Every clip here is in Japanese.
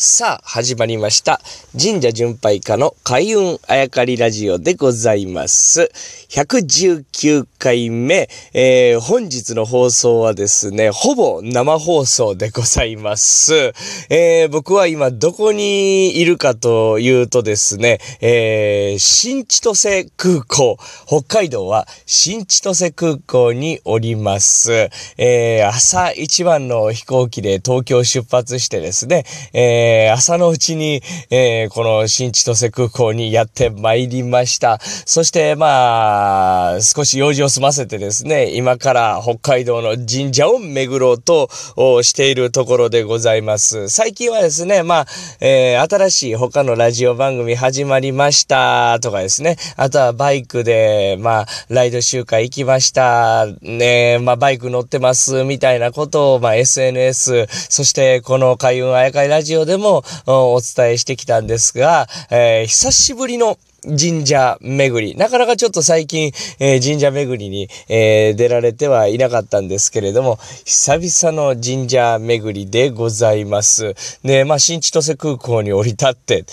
さあ、始まりました。神社巡拝家の開運あやかりラジオでございます。119回目、えー、本日の放送はですね、ほぼ生放送でございます。えー、僕は今どこにいるかというとですね、えー、新千歳空港、北海道は新千歳空港におります。え、朝一番の飛行機で東京出発してですね、ええー、朝のうちに、えー、この新千歳空港にやってまいりました。そして、まあ、少し用事を済ませてですね、今から北海道の神社を巡ろうとしているところでございます。最近はですね、まあ、えー、新しい他のラジオ番組始まりましたとかですね、あとはバイクで、まあ、ライド集会行きました、ね、まあ、バイク乗ってますみたいなことを、まあ、SNS、そしてこの開運あやかいラジオでももお伝えしてきたんですが、えー、久しぶりの神社巡り。なかなかちょっと最近、えー、神社巡りに、えー、出られてはいなかったんですけれども、久々の神社巡りでございます。で、まあ、新千歳空港に降り立って、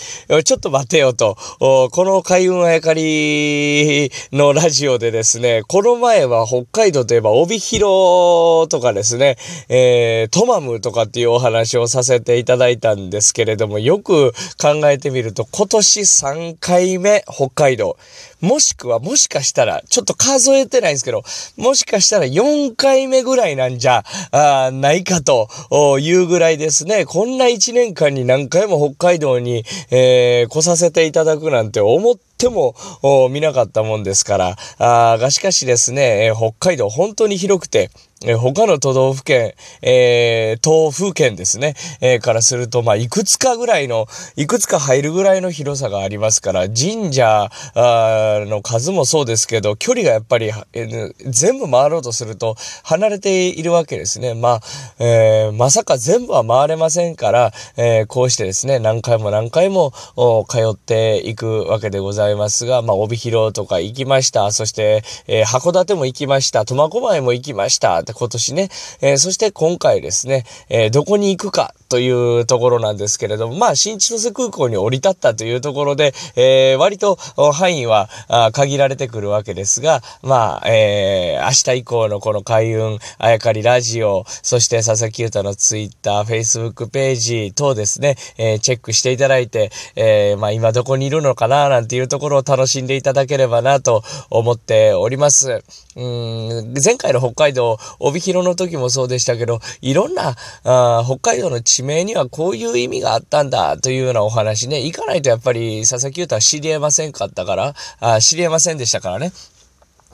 ちょっと待てよと、この海運あやかりのラジオでですね、この前は北海道といえば帯広とかですね、えー、トマムとかっていうお話をさせていただいたんですけれども、よく考えてみると、今年3回目、北海道。もしくは、もしかしたら、ちょっと数えてないんですけど、もしかしたら4回目ぐらいなんじゃ、あないかというぐらいですね。こんな1年間に何回も北海道に、えー、来させていただくなんて思ってっても見なかったもんですから、あがしかしですね、え北海道本当に広くて、え他の都道府県、えー、東府県ですね、えー、からすると、まあ、いくつかぐらいの、いくつか入るぐらいの広さがありますから、神社の数もそうですけど、距離がやっぱり、えー、全部回ろうとすると離れているわけですね。まあ、え、まさか全部は回れませんから、え、こうしてですね、何回も何回も通っていくわけでございます。が、まあ、帯広とか行きました。そして、えー、函館も行きました。苫小牧も行きました。今年ね、えー、そして今回ですね、えー、どこに行くかというところなんですけれども、まあ、新千歳空港に降り立ったというところで、えー、割と範囲は限られてくるわけですが、まあ、えー、明日以降のこの開運、あやかりラジオ、そして佐々木優太のツイッター、フェイスブックページ等ですね、えー、チェックしていただいて、えー、まあ、今どこにいるのかな、なんていうとところを楽しんでいただければなと思っております。うん、前回の北海道、帯広の時もそうでしたけど、いろんな、あ北海道の地名にはこういう意味があったんだというようなお話ね、行かないとやっぱり佐々木優太は知り得ませんかったから、あ知り得ませんでしたからね。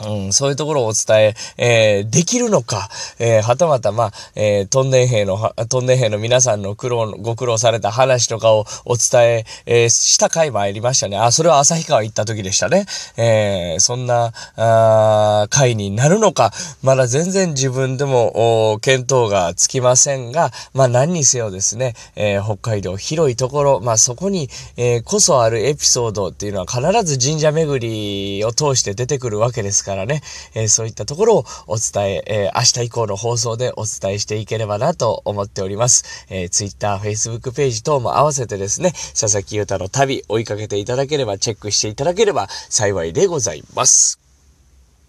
うん、そういうところをお伝え、えー、できるのか、えー、はたまた、ま、えー、トンネン兵の、トンネン兵の皆さんの苦労、ご苦労された話とかをお伝え、えー、した回もありましたね。あ、それは旭川行った時でしたね。えー、そんな、あ回になるのか、まだ全然自分でも、見当がつきませんが、まあ、何にせよですね、えー、北海道広いところ、まあ、そこに、えー、こそあるエピソードっていうのは必ず神社巡りを通して出てくるわけですから、からね、えー、そういったところをお伝え、えー、明日以降の放送でお伝えしていければなと思っております。えー、Twitter、Facebook ページ等も合わせてですね、佐々木優太の旅追いかけていただければ、チェックしていただければ幸いでございます。